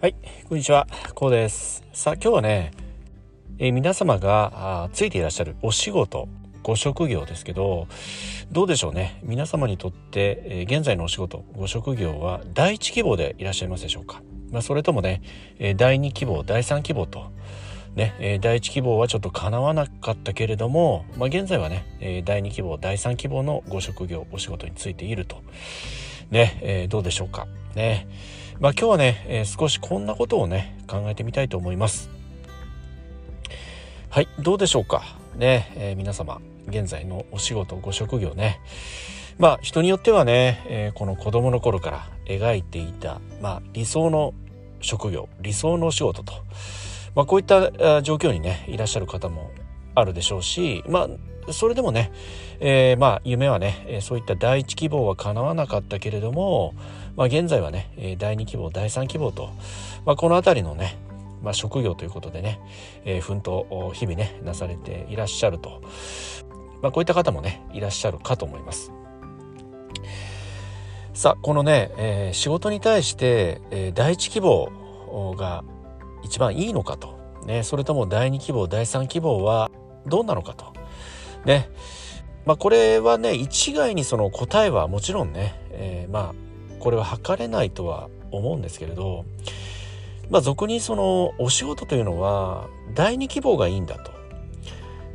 はい、こんにちは、こうです。さあ、今日はね、えー、皆様がついていらっしゃるお仕事、ご職業ですけど、どうでしょうね。皆様にとって、えー、現在のお仕事、ご職業は第一希望でいらっしゃいますでしょうか。まあ、それともね、えー、第二希望、第三希望と、ね、え、第一希望はちょっと叶わなかったけれども、まあ、現在はね、え、第二希望、第三希望のご職業、お仕事についていると。ね、え、どうでしょうか。ね。まあ今日はね、えー、少しこんなことをね、考えてみたいと思います。はい、どうでしょうか？ね、えー、皆様、現在のお仕事、ご職業ね。まあ人によってはね、えー、この子供の頃から描いていた、まあ理想の職業、理想のお仕事と、まあこういった状況にね、いらっしゃる方もあるでしょうし、まあそれでもね、えー、まあ夢はね、そういった第一希望は叶わなかったけれども、まあ、現在はね第2希望第3希望と、まあ、この辺りのね、まあ、職業ということでね、えー、奮闘日々ねなされていらっしゃると、まあ、こういった方もねいらっしゃるかと思います。さあこのね、えー、仕事に対して、えー、第一希望が一番いいのかと、ね、それとも第2希望第3希望はどうなのかと。ね。まあ、これはね一概にその答えはもちろんね、えー、まあこれは測れないとは思うんですけれどまあ俗にそのお仕事というのは第二希望がいいんだと、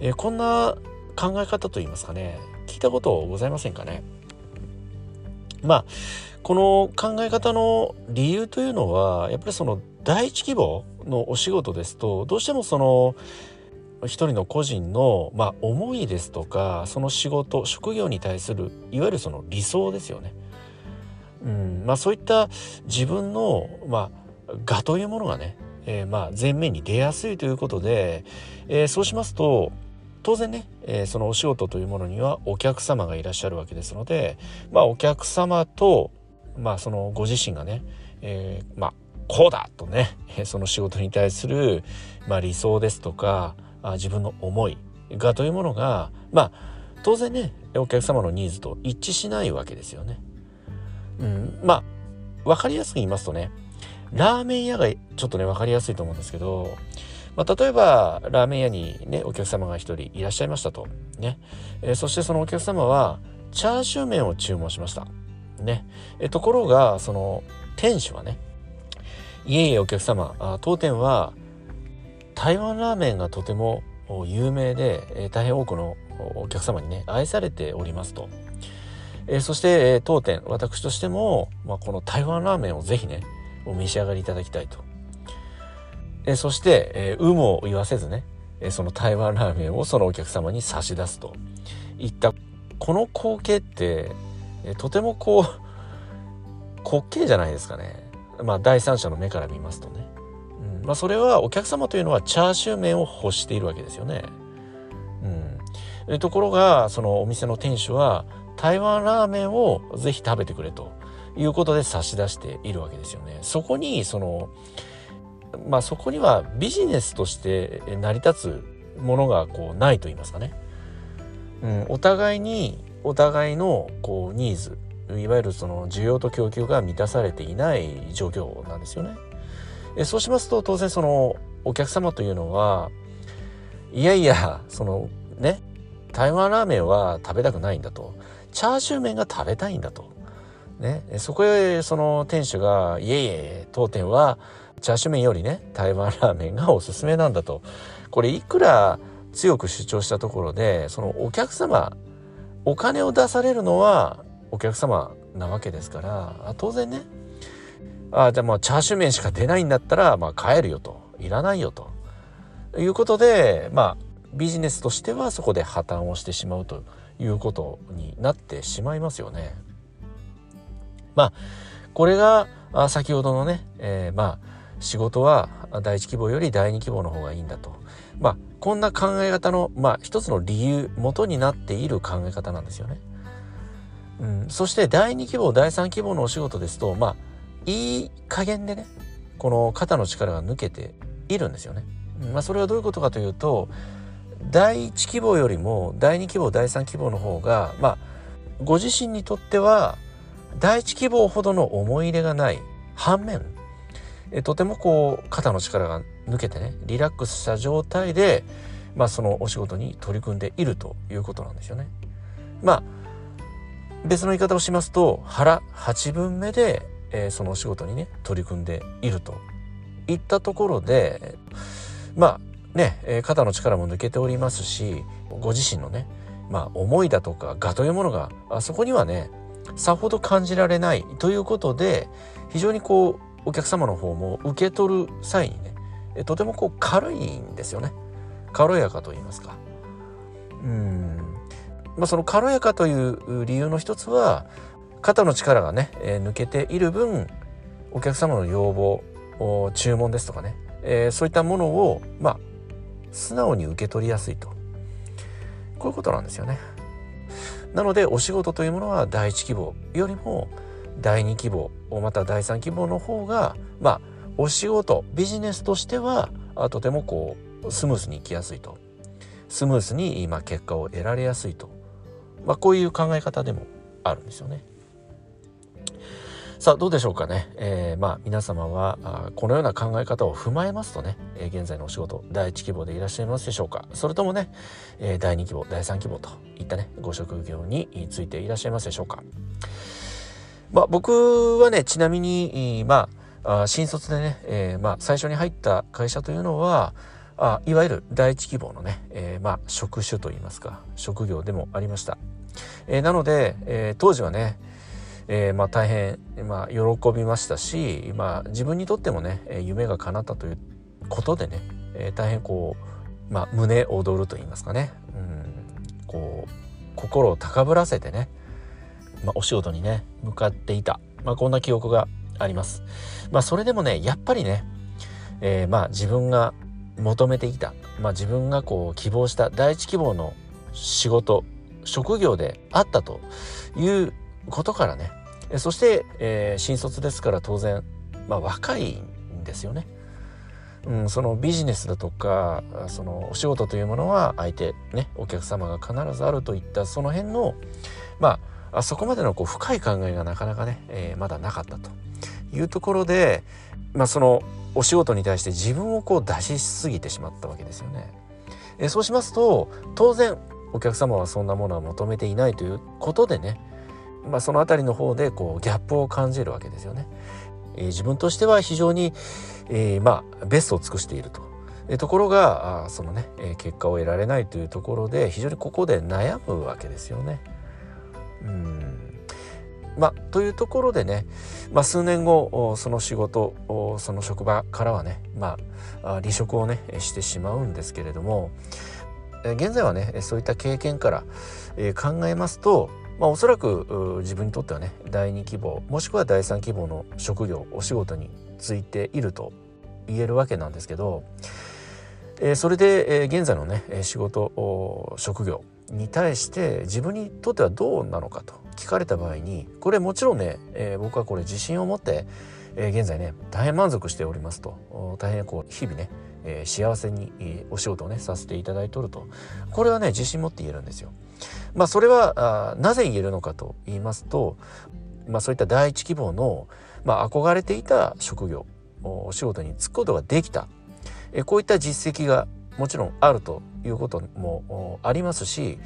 えー、こんな考え方といいますかね聞いたことございませんかね。まあこの考え方の理由というのはやっぱりその第一希望のお仕事ですとどうしてもその一人の個人の、まあ、思いですとかその仕事職業に対するいわゆるその理想ですよね。うんまあ、そういった自分の、まあ、我というものがね、えー、まあ前面に出やすいということで、えー、そうしますと当然ね、えー、そのお仕事というものにはお客様がいらっしゃるわけですので、まあ、お客様と、まあ、そのご自身がね、えー、まあこうだとね その仕事に対する、まあ、理想ですとかあ自分の思いがというものがまあ当然ねお客様のニーズと一致しないわけですよね。うん、まあ分かりやすく言いますとねラーメン屋がちょっとね分かりやすいと思うんですけど、まあ、例えばラーメン屋にねお客様が一人いらっしゃいましたと。ね、えー、そしてそのお客様はチャーシュー麺を注文しました。ね。えところがその店主はねいえいえお客様あ当店は台湾ラーメンがとても有名で、大変多くのお客様にね愛されておりますと。え、そして、え、当店私としても、まあ、この台湾ラーメンをぜひねお召し上がりいただきたいと、え、そして、え有無を言わせずね、えその台湾ラーメンをそのお客様に差し出すと。いったこの光景って、えとてもこう滑稽じゃないですかね。まあ第三者の目から見ますとね、まあ、それはお客様というのはチャーシュー麺を欲しているわけですよね。うん、ところがそのお店の店主は台湾ラーメンをぜひ食べてくれということで差し出しているわけですよね。そこにそのまあそこにはビジネスとして成り立つものがこうないと言いますかね。うん、お互いにお互いのこうニーズいわゆるその需要と供給が満たされていない状況なんですよね。えそうしますと当然そのお客様というのはいやいやそのね台湾ラーメンは食べたくないんだとチャーシュー麺が食べたいんだと。ね、そこへその店主が「いえいえ当店はチャーシュー麺よりね台湾ラーメンがおすすめなんだ」とこれいくら強く主張したところでそのお客様お金を出されるのはお客様なわけですから当然ねあじゃあまあチャーシュー麺しか出ないんだったらまあ帰るよといらないよということでまあビジネスとしてはそこで破綻をしてしまうということになってしまいますよね。まあこれが先ほどのね、えー、まあ仕事は第一希望より第二希望の方がいいんだと。まあこんな考え方の、まあ、一つの理由元になっている考え方なんですよね。うん、そして第二希望第三希望のお仕事ですとまあいい加減でねこの肩の力が抜けているんですよね。まあ、それはどういうことかというと第1希望よりも第2希望第3希望の方がまあご自身にとっては第1希望ほどの思い入れがない反面えとてもこう肩の力が抜けてねリラックスした状態で、まあ、そのお仕事に取り組んでいるということなんですよね。まあ別の言い方をしますと腹8分目で、えー、そのお仕事にね取り組んでいると。いったところでまあね、えー、肩の力も抜けておりますしご自身のねまあ思いだとか我というものがあそこにはねさほど感じられないということで非常にこうお客様の方も受け取る際にねとてもこう軽いんですよね。軽やかと言いますか。うん。まあその軽やかという理由の一つは肩の力がね、えー、抜けている分お客様の要望注文ですとかね、えー、そういったものをまあ素直に受け取りやすいとこういうことなんですよね。なのでお仕事というものは第一希望よりも第二希望また第三希望の方がまあお仕事ビジネスとしてはとてもこうスムースにいきやすいとスムースに今結果を得られやすいと、まあ、こういう考え方でもあるんですよね。さあどうでしょうかね、えー、まあ皆様はあこのような考え方を踏まえますとね、えー、現在のお仕事第一希望でいらっしゃいますでしょうか。それともね、えー、第二希望第三希望といったねご職業についていらっしゃいますでしょうか。まあ僕はねちなみにまあ新卒でね、えー、まあ最初に入った会社というのはあいわゆる第一希望のね、えー、まあ職種といいますか職業でもありました、えー、なので、えー、当時はねえー、まあ、大変、まあ、喜びましたし、まあ、自分にとってもね夢が叶ったということでね、えー、大変こう、まあ、胸躍ると言いますかね、うん、こう心を高ぶらせてね、まあ、お仕事にね向かっていた、まあ、こんな記憶があります。まあ、それでもねやっぱりね、えー、まあ自分が求めていた、まあ、自分がこう希望した第一希望の仕事職業であったということからねそして、えー、新卒ですから当然、まあ、若いんですよね。うん、そのビジネスだとかそのお仕事というものは相手ねお客様が必ずあるといったその辺のまああそこまでのこう深い考えがなかなかね、えー、まだなかったというところで、まあ、そのお仕事に対して自分をこう出しすぎてしまったわけですよね。えー、そうしますと当然お客様はそんなものは求めていないということでねまあ、その辺りの方でこうギャップを感じるわけですよね。えー、自分としては非常に、えー、まあベストを尽くしていると。えー、ところがあそのね、え、結果を得られないというところで非常にここで悩むわけですよね。うんまあ、というところでね、まあ、数年後その仕事その職場からはね、まあ、離職をねしてしまうんですけれども現在はねそういった経験から、考えますとまあ、おそらく自分にとってはね第2希望もしくは第3希望の職業お仕事についていると言えるわけなんですけど、えー、それで、えー、現在のね仕事職業に対して自分にとってはどうなのかと聞かれた場合にこれもちろんね、えー、僕はこれ自信を持って、え、現在ね大変満足しておりますと大変こう日々ね、えー、幸せに、えー、お仕事をねさせていただいておるとこれはね自信持って言えるんですよ。まあそれはあなぜ言えるのかと言いますと、まあ、そういった第一希望の、まあ、憧れていた職業お仕事に就くことができたえこういった実績がもちろんあるということもありますし、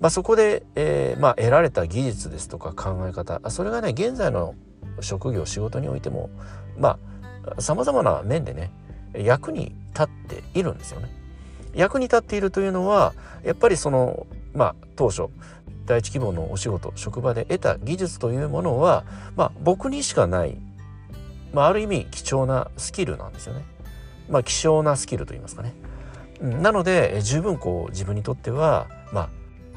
まあ、そこで、えーまあ、得られた技術ですとか考え方それがね現在の職業仕事においてもまあさまざまな面でね役に立っているんですよね。役に立っているというのはやっぱりそのまあ当初第一希望のお仕事職場で得た技術というものは、まあ、僕にしかない、まあ、ある意味貴重なスキルなんですよね。まあ、希少なスキルと言いますかね。なので十分こう自分にとっては、ま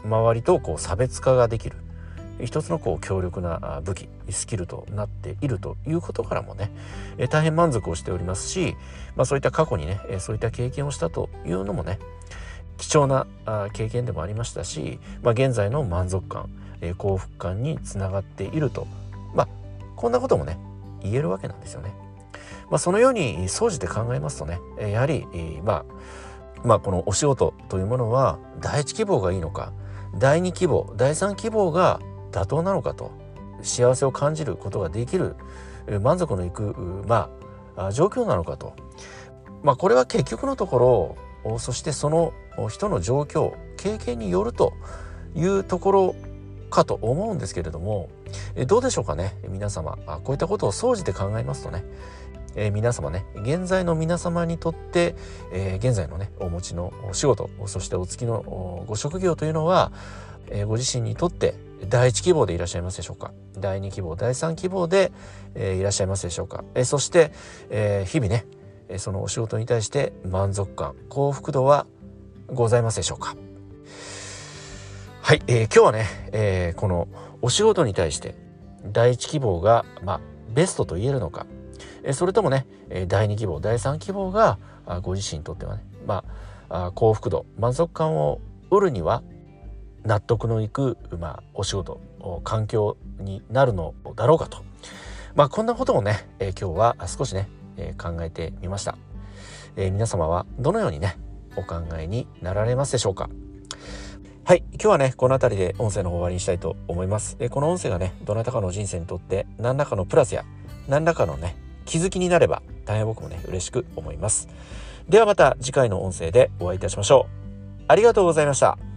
あ、周りとこう差別化ができる一つのこう強力な武器スキルとなっているということからもね大変満足をしておりますし、まあ、そういった過去にねそういった経験をしたというのもね貴重な経験でもありましたし、まあ、現在の満足感幸福感につながっているとまあこんなこともね言えるわけなんですよね。まあ、そのように総じて考えますとねやはり、まあ、まあこのお仕事というものは第一希望がいいのか第二希望第三希望が妥当なのかと。幸せを感じることができる満足のいくまあ状況なのかと。まあこれは結局のところそしてその人の状況経験によるというところかと思うんですけれどもどうでしょうかね？皆様。こういったことを総じて考えますとね。え、皆様ね。現在の皆様にとって、え、現在のねお持ちのお仕事そしてお月のご職業というのは、え、ご自身にとって第一希望でいらっしゃいますでしょうか？第二希望第三希望で、えー、いらっしゃいますでしょうか、え、そして、えー、日々ねそのお仕事に対して満足感幸福度はございますでしょうか？はい、えー、今日はね、えー、このお仕事に対して第一希望が、まあ、ベストと言えるのか？えそれともね第2希望第3希望がご自身にとってはねまあ幸福度満足感を得るには納得のいく、まあ、お仕事環境になるのだろうかと、まあ、こんなことをね、え今日は少しね、え考えてみました、えー、皆様はどのようにねお考えになられますでしょうか。はい今日はねこの辺りで音声の終わりにしたいと思います、えこの音声がねどなたかの人生にとって何らかのプラスや何らかのね気づきになれば大変僕もね嬉しく思います。ではまた次回の音声でお会いいたしましょう。ありがとうございました。